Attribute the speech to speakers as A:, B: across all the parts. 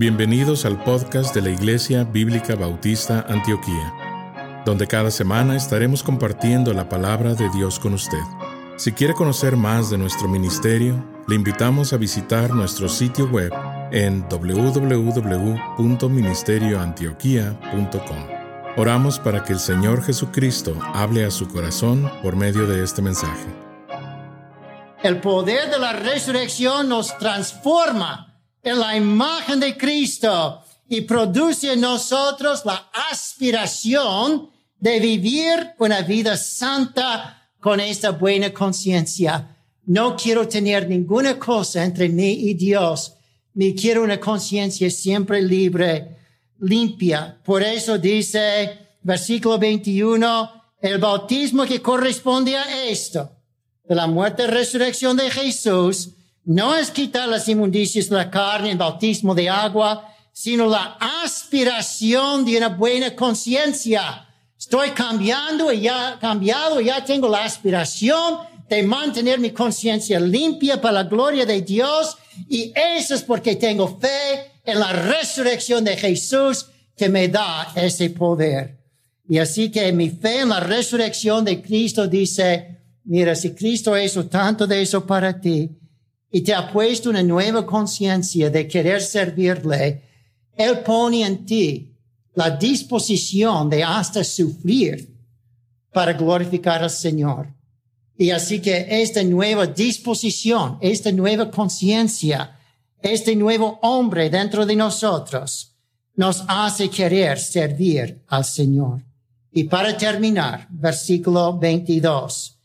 A: Bienvenidos al podcast de la Iglesia Bíblica Bautista Antioquía, donde cada semana estaremos compartiendo la palabra de Dios con usted. Si quiere conocer más de nuestro ministerio, le invitamos a visitar nuestro sitio web en www.ministerioantioquia.com. Oramos para que el Señor Jesucristo hable a su corazón por medio de este mensaje.
B: El poder de la resurrección nos transforma en la imagen de Cristo y produce en nosotros la aspiración de vivir una vida santa con esta buena conciencia. No quiero tener ninguna cosa entre mí y Dios. Me quiero una conciencia siempre libre, limpia. Por eso dice, versículo 21, el bautismo que corresponde a esto, de la muerte y resurrección de Jesús, no es quitar las inmundicias de la carne, el bautismo de agua, sino la aspiración de una buena conciencia. Estoy cambiando y ya cambiado, ya tengo la aspiración de mantener mi conciencia limpia para la gloria de Dios y eso es porque tengo fe en la resurrección de Jesús que me da ese poder. Y así que mi fe en la resurrección de Cristo dice, mira, si Cristo hizo tanto de eso para ti, y te ha puesto una nueva conciencia de querer servirle, Él pone en ti la disposición de hasta sufrir para glorificar al Señor. Y así que esta nueva disposición, esta nueva conciencia, este nuevo hombre dentro de nosotros nos hace querer servir al Señor. Y para terminar, versículo 22.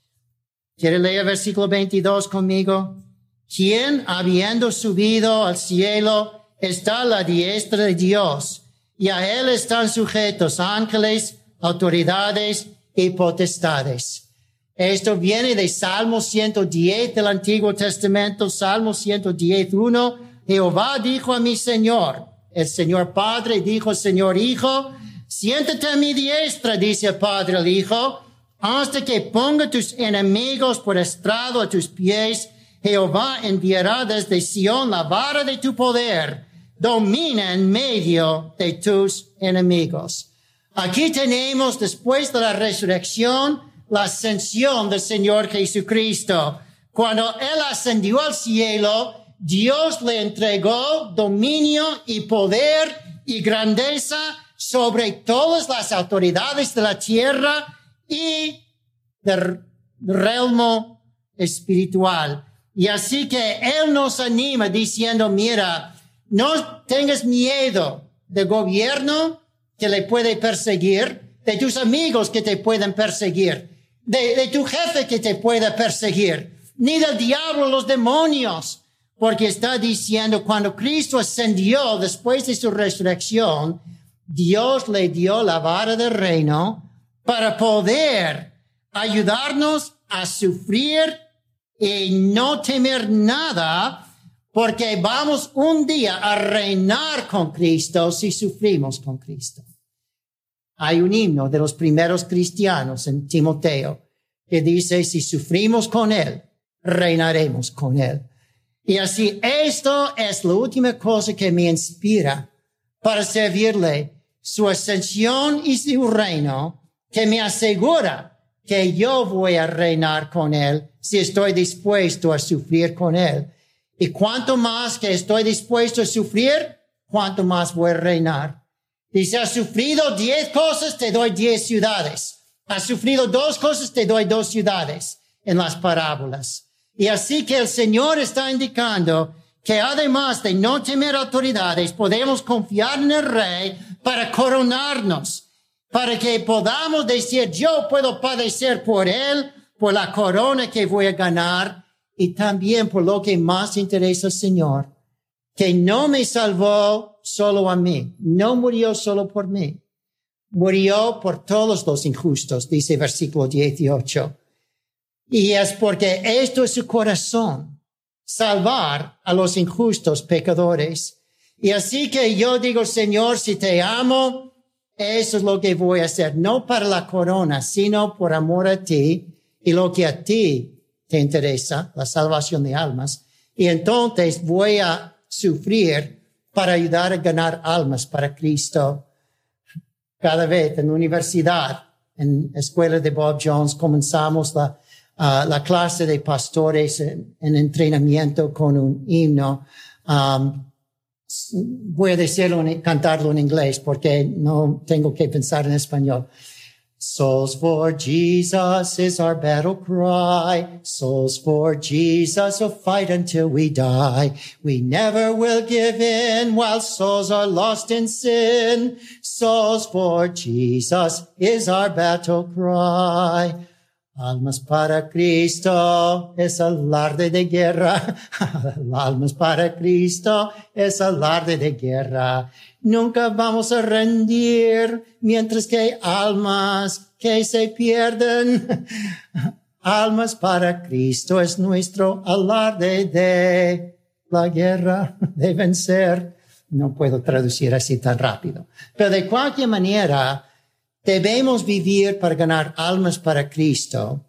B: ¿Quiere leer versículo 22 conmigo? Quien habiendo subido al cielo está a la diestra de Dios, y a él están sujetos ángeles, autoridades y potestades. Esto viene de Salmo 110 del Antiguo Testamento, Salmo 110, 1. Jehová dijo a mi Señor, el Señor Padre dijo Señor Hijo, siéntate a mi diestra, dice el Padre al Hijo, hasta que ponga tus enemigos por estrado a tus pies. Jehová enviará desde Sión la vara de tu poder, domina en medio de tus enemigos. Aquí tenemos, después de la resurrección, la ascensión del Señor Jesucristo. Cuando Él ascendió al cielo, Dios le entregó dominio y poder y grandeza sobre todas las autoridades de la tierra y del reino espiritual. Y así que Él nos anima diciendo, mira, no tengas miedo del gobierno que le puede perseguir, de tus amigos que te pueden perseguir, de, tu jefe que te pueda perseguir, ni del diablo, los demonios, porque está diciendo, cuando Cristo ascendió después de su resurrección, Dios le dio la vara del reino para poder ayudarnos a sufrir y no temer nada, porque vamos un día a reinar con Cristo si sufrimos con Cristo. Hay un himno de los primeros cristianos en Timoteo que dice, si sufrimos con Él, reinaremos con Él. Y así, esto es la última cosa que me inspira para servirle su ascensión y su reino, que me asegura que yo voy a reinar con Él si estoy dispuesto a sufrir con Él. Y cuanto más que estoy dispuesto a sufrir, cuanto más voy a reinar. Dice, has sufrido diez cosas, te doy diez ciudades. Has sufrido dos cosas, te doy dos ciudades en las parábolas. Y así que el Señor está indicando que además de no temer autoridades, podemos confiar en el Rey para coronarnos para que podamos decir, yo puedo padecer por Él, por la corona que voy a ganar y también por lo que más interesa al Señor, que no me salvó solo a mí, no murió solo por mí, murió por todos los injustos, dice versículo 18. Y es porque esto es su corazón, salvar a los injustos pecadores. Y así que yo digo, Señor, si te amo, eso es lo que voy a hacer, no para la corona, sino por amor a ti y lo que a ti te interesa, la salvación de almas. Y entonces voy a sufrir para ayudar a ganar almas para Cristo. Cada vez en la universidad, en la escuela de Bob Jones, comenzamos la, uh, la clase de pastores en, en, entrenamiento con un himno. Um, voy a decirlo, cantarlo en inglés porque no tengo que pensar en español. Souls for Jesus is our battle cry. Souls for Jesus will fight until we die. We never will give in while souls are lost in sin. Souls for Jesus is our battle cry. Almas para Cristo es alarde de guerra. Almas para Cristo es alarde de guerra. Nunca vamos a rendir mientras que hay almas que se pierden. Almas para Cristo es nuestro alarde de la guerra, de vencer. No puedo traducir así tan rápido. Pero de cualquier manera, debemos vivir para ganar almas para Cristo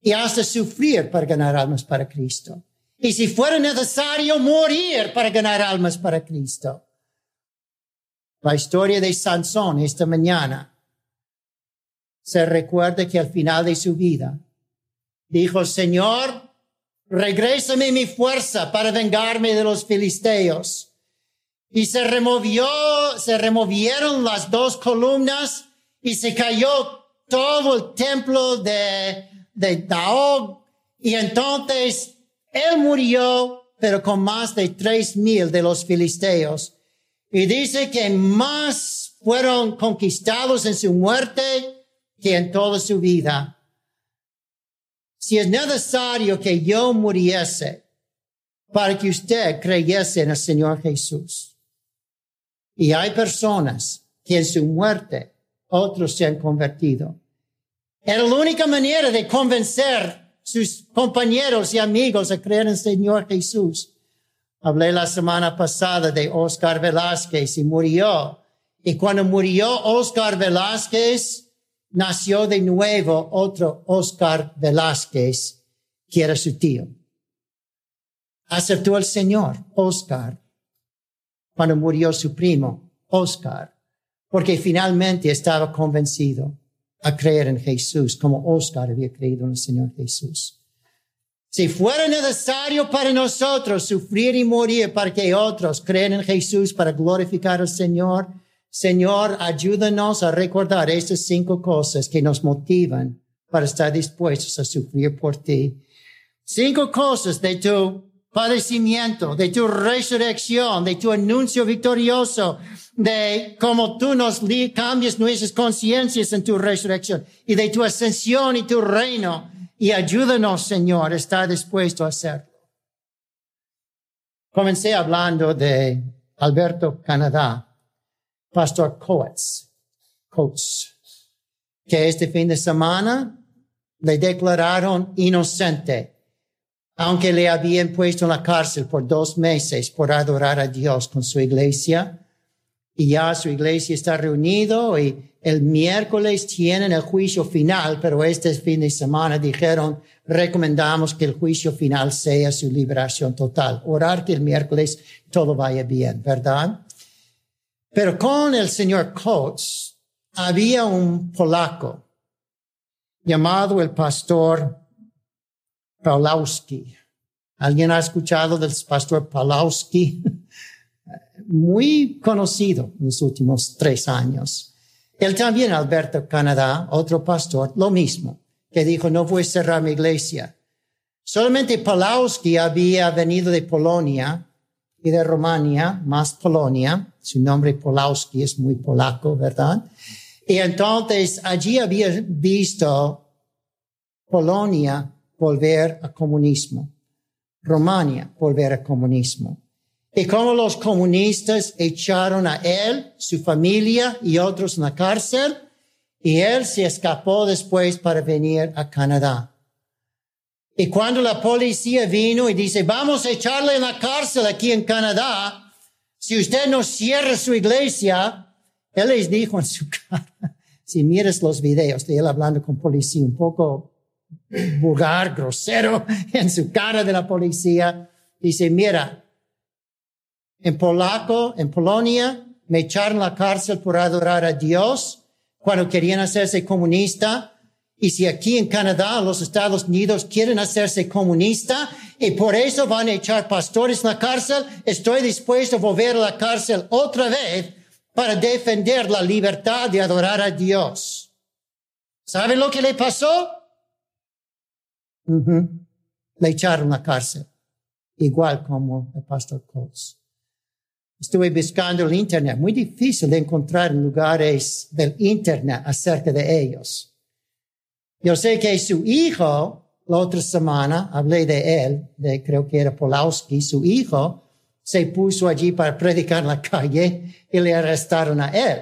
B: y hasta sufrir para ganar almas para Cristo. Y si fuera necesario morir para ganar almas para Cristo. La historia de Sansón esta mañana se recuerda que al final de su vida dijo, Señor, regrésame mi fuerza para vengarme de los filisteos. Y se removió, se removieron las dos columnas y se cayó todo el templo de, de Daog. Y entonces él murió, pero con más de tres mil de los filisteos. Y dice que más fueron conquistados en su muerte que en toda su vida. Si es necesario que yo muriese para que usted creyese en el Señor Jesús. Y hay personas que en su muerte otros se han convertido. Era la única manera de convencer sus compañeros y amigos a creer en el Señor Jesús. Hablé la semana pasada de Oscar Velázquez y murió. Y cuando murió Oscar Velázquez, nació de nuevo otro Oscar Velázquez, que era su tío. Aceptó el Señor, Oscar, cuando murió su primo, Oscar, porque finalmente estaba convencido a creer en Jesús, como Oscar había creído en el Señor Jesús. Si fuera necesario para nosotros sufrir y morir para que otros crean en Jesús para glorificar al Señor, Señor, ayúdanos a recordar estas cinco cosas que nos motivan para estar dispuestos a sufrir por ti. Cinco cosas de tu padecimiento, de tu resurrección, de tu anuncio victorioso, de cómo tú nos cambias nuestras conciencias en tu resurrección y de tu ascensión y tu reino y ayúdanos, Señor, a estar dispuesto a hacerlo. Comencé hablando de Alberto Canadá, Pastor Coates, Coates, que este fin de semana le declararon inocente, aunque le habían puesto en la cárcel por dos meses por adorar a Dios con su iglesia. Y ya su iglesia está reunido y el miércoles tienen el juicio final, pero este fin de semana dijeron, recomendamos que el juicio final sea su liberación total. Orar que el miércoles todo vaya bien, ¿verdad? Pero con el señor Coates había un polaco llamado el pastor Pawlowski. ¿Alguien ha escuchado del pastor Pawlowski? Muy conocido en los últimos tres años. Él también, Alberto Canadá, otro pastor, lo mismo, que dijo, no voy a cerrar mi iglesia. Solamente Palowski había venido de Polonia y de Romania, más Polonia. Su nombre Polowski es muy polaco, ¿verdad? Y entonces allí había visto Polonia volver a comunismo, Romania volver a comunismo y cómo los comunistas echaron a él, su familia y otros en la cárcel, y él se escapó después para venir a Canadá. Y cuando la policía vino y dice, vamos a echarle en la cárcel aquí en Canadá, si usted no cierra su iglesia, él les dijo en su cara, si miras los videos de él hablando con policía, un poco vulgar, grosero, en su cara de la policía, dice, mira, En polaco, en Polonia, me echaron la cárcel por adorar a Dios cuando querían hacerse comunista. Y si aquí en Canadá, los Estados Unidos quieren hacerse comunista y por eso van a echar pastores en la cárcel, estoy dispuesto a volver a la cárcel otra vez para defender la libertad de adorar a Dios. ¿Saben lo que le pasó? Le echaron a la cárcel, igual como el pastor Coles. Estuve buscando el Internet, muy difícil de encontrar lugares del Internet acerca de ellos. Yo sé que su hijo, la otra semana, hablé de él, de creo que era Polowski, su hijo se puso allí para predicar en la calle y le arrestaron a él.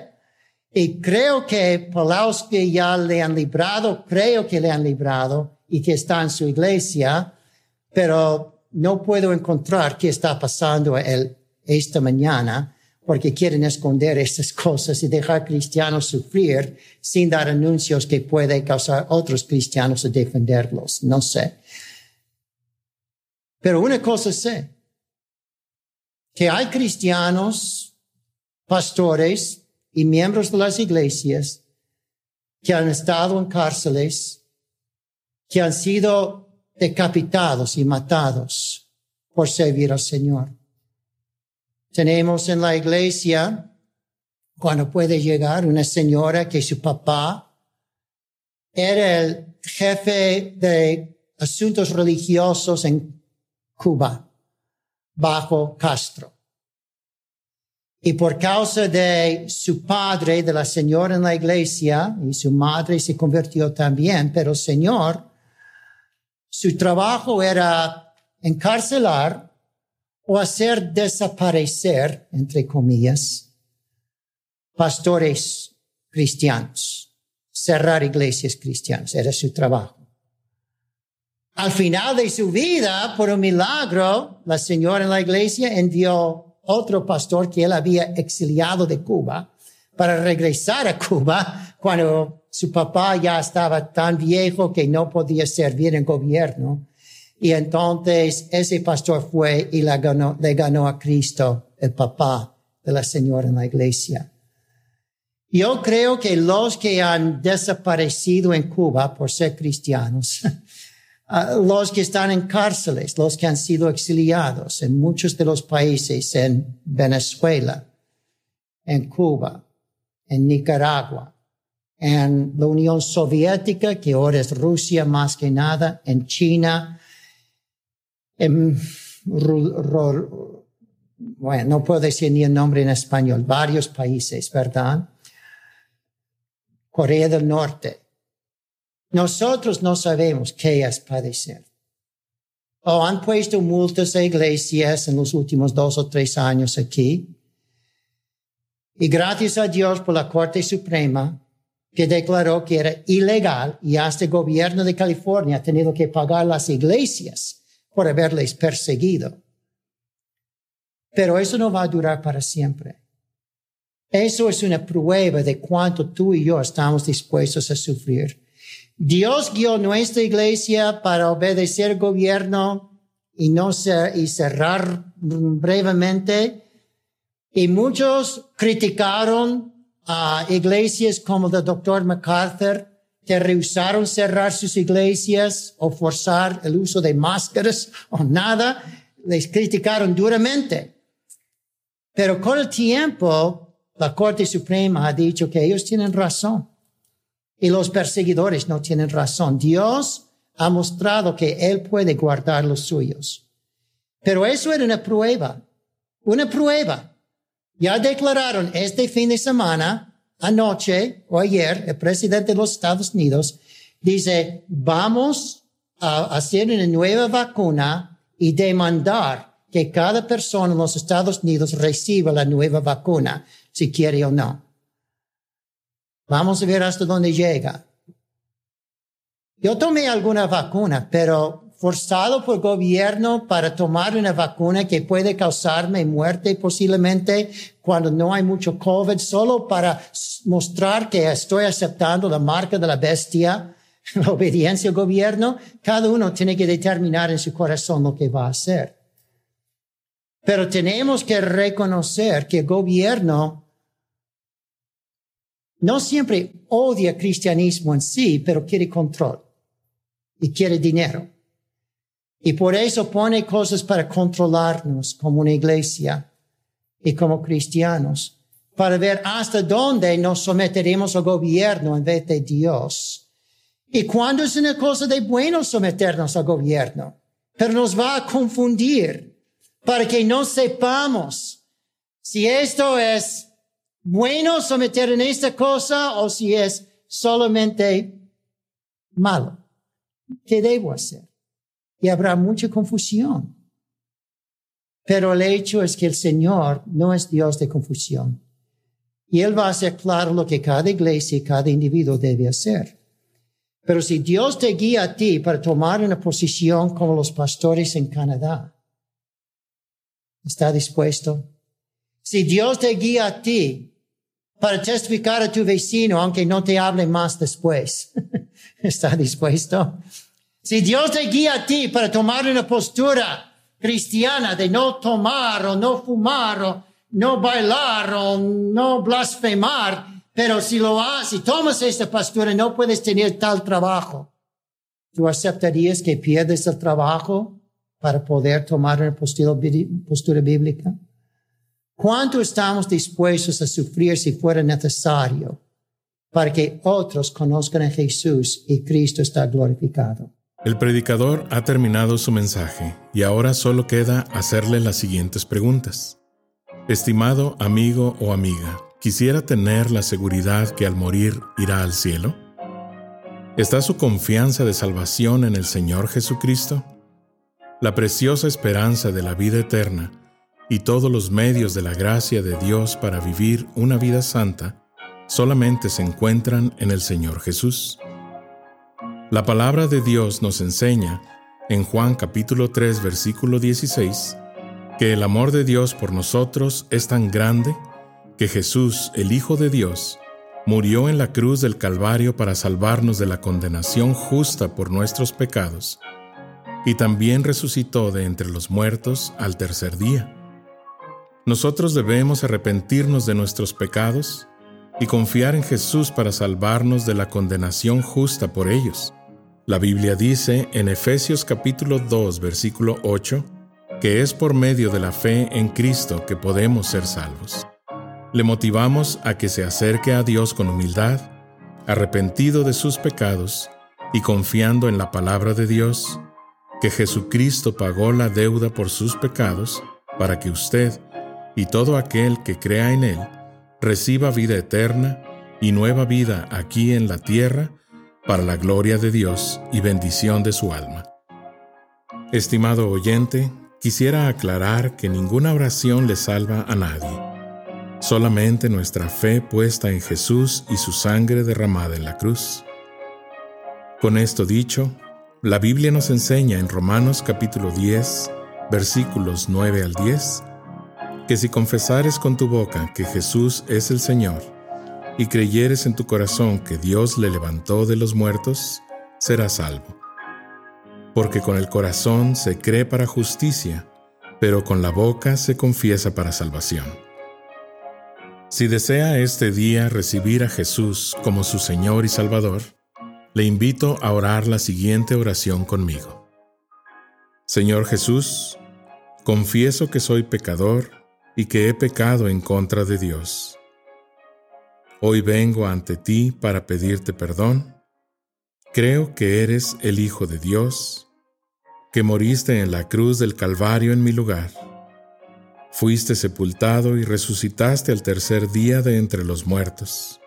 B: Y creo que Polowski ya le han librado, creo que le han librado y que está en su iglesia, pero no puedo encontrar qué está pasando a él esta mañana porque quieren esconder estas cosas y dejar cristianos sufrir sin dar anuncios que puede causar otros cristianos a defenderlos. No sé. Pero una cosa sé, que hay cristianos, pastores y miembros de las iglesias que han estado en cárceles, que han sido decapitados y matados por servir al Señor. Tenemos en la iglesia, cuando puede llegar, una señora que su papá era el jefe de asuntos religiosos en Cuba, bajo Castro. Y por causa de su padre, de la señora en la iglesia, y su madre se convirtió también, pero el Señor, su trabajo era encarcelar o hacer desaparecer, entre comillas, pastores cristianos, cerrar iglesias cristianas, era su trabajo. Al final de su vida, por un milagro, la señora en la iglesia envió otro pastor que él había exiliado de Cuba para regresar a Cuba cuando su papá ya estaba tan viejo que no podía servir en gobierno y entonces ese pastor fue y le ganó, ganó a Cristo, el papá de la señora en la iglesia. Yo creo que los que han desaparecido en Cuba por ser cristianos, ah, los que están en cárceles, los que han sido exiliados en muchos de los países, en Venezuela, en Cuba, en Nicaragua, en la Unión Soviética, que ahora es Rusia más que nada, en China, bueno, no puedo decir ni el nombre en español, varios países, ¿verdad? Corea del Norte. Nosotros no sabemos qué es padecer. O han puesto multas a iglesias en los últimos dos o tres años aquí. Y gracias a Dios por la Corte Suprema, que declaró que era ilegal y hasta el gobierno de California ha tenido que pagar las iglesias por haberles perseguido. Pero eso no va a durar para siempre. Eso es una prueba de cuánto tú y yo estamos dispuestos a sufrir. Dios guió nuestra iglesia para obedecer el gobierno y no ser, y cerrar brevemente. Y muchos criticaron a iglesias como el doctor MacArthur que rehusaron cerrar sus iglesias o forzar el uso de máscaras o nada, les criticaron duramente. Pero con el tiempo, la Corte Suprema ha dicho que ellos tienen razón y los perseguidores no tienen razón. Dios ha mostrado que Él puede guardar los suyos. Pero eso era una prueba, una prueba. Ya declararon este fin de semana anoche o ayer, el presidente de los Estados Unidos dice, vamos a hacer una nueva vacuna y demandar que cada persona en los Estados Unidos reciba la nueva vacuna, si quiere o no. Vamos a ver hasta dónde llega. Yo tomé alguna vacuna, pero forzado por gobierno para tomar una vacuna que puede causarme muerte posiblemente cuando no hay mucho COVID, solo para mostrar que estoy aceptando la marca de la bestia, la obediencia al gobierno, cada uno tiene que determinar en su corazón lo que va a hacer. Pero tenemos que reconocer que el gobierno no siempre odia el cristianismo en sí, pero quiere control y quiere dinero. Y por eso pone cosas para controlarnos como una iglesia y como cristianos, para ver hasta dónde nos someteremos al gobierno en vez de Dios. Y cuando es una cosa de bueno someternos al gobierno, pero nos va a confundir para que no sepamos si esto es bueno someter en esta cosa o si es solamente malo. ¿Qué debo hacer? Y habrá mucha confusión. Pero el hecho es que el Señor no es Dios de confusión. Y Él va a hacer claro lo que cada iglesia y cada individuo debe hacer. Pero si Dios te guía a ti para tomar una posición como los pastores en Canadá, ¿está dispuesto? Si Dios te guía a ti para testificar a tu vecino, aunque no te hable más después, ¿está dispuesto? Si Dios te guía a ti para tomar una postura cristiana de no tomar o no fumar o no bailar o no blasfemar, pero si lo haces, si tomas esta postura, no puedes tener tal trabajo. ¿Tú aceptarías que pierdes el trabajo para poder tomar una postura, postura bíblica? ¿Cuánto estamos dispuestos a sufrir si fuera necesario para que otros conozcan a Jesús y Cristo está glorificado?
A: El predicador ha terminado su mensaje y ahora solo queda hacerle las siguientes preguntas. Estimado amigo o amiga, ¿quisiera tener la seguridad que al morir irá al cielo? ¿Está su confianza de salvación en el Señor Jesucristo? La preciosa esperanza de la vida eterna y todos los medios de la gracia de Dios para vivir una vida santa solamente se encuentran en el Señor Jesús. La palabra de Dios nos enseña, en Juan capítulo 3 versículo 16, que el amor de Dios por nosotros es tan grande que Jesús, el Hijo de Dios, murió en la cruz del Calvario para salvarnos de la condenación justa por nuestros pecados, y también resucitó de entre los muertos al tercer día. Nosotros debemos arrepentirnos de nuestros pecados y confiar en Jesús para salvarnos de la condenación justa por ellos. La Biblia dice en Efesios capítulo 2 versículo 8 que es por medio de la fe en Cristo que podemos ser salvos. Le motivamos a que se acerque a Dios con humildad, arrepentido de sus pecados y confiando en la palabra de Dios, que Jesucristo pagó la deuda por sus pecados para que usted y todo aquel que crea en Él reciba vida eterna y nueva vida aquí en la tierra para la gloria de Dios y bendición de su alma. Estimado oyente, quisiera aclarar que ninguna oración le salva a nadie, solamente nuestra fe puesta en Jesús y su sangre derramada en la cruz. Con esto dicho, la Biblia nos enseña en Romanos capítulo 10, versículos 9 al 10, que si confesares con tu boca que Jesús es el Señor, y creyeres en tu corazón que Dios le levantó de los muertos, serás salvo. Porque con el corazón se cree para justicia, pero con la boca se confiesa para salvación. Si desea este día recibir a Jesús como su Señor y Salvador, le invito a orar la siguiente oración conmigo. Señor Jesús, confieso que soy pecador y que he pecado en contra de Dios Hoy vengo ante ti para pedirte perdón. Creo que eres el Hijo de Dios, que moriste en la cruz del Calvario en mi lugar. Fuiste sepultado y resucitaste al tercer día de entre los muertos.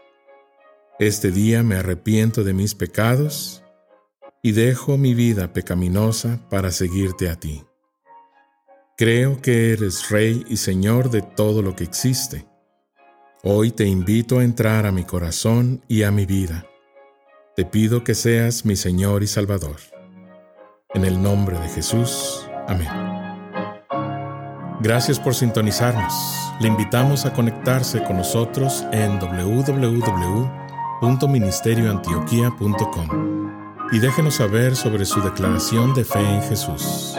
A: Este día me arrepiento de mis pecados y dejo mi vida pecaminosa para seguirte a ti. Creo que eres Rey y Señor de todo lo que existe Hoy te invito a entrar a mi corazón y a mi vida. Te pido que seas mi Señor y Salvador. En el nombre de Jesús. Amén. Gracias por sintonizarnos. Le invitamos a conectarse con nosotros en www.ministerioantioquia.com y déjenos saber sobre su declaración de fe en Jesús.